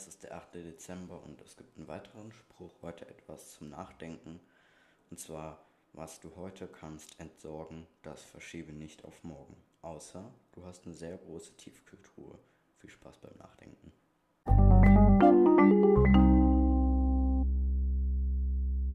Es ist der 8. Dezember und es gibt einen weiteren Spruch, heute etwas zum Nachdenken. Und zwar, was du heute kannst entsorgen, das verschiebe nicht auf morgen. Außer du hast eine sehr große Tiefkühltruhe. Viel Spaß beim Nachdenken.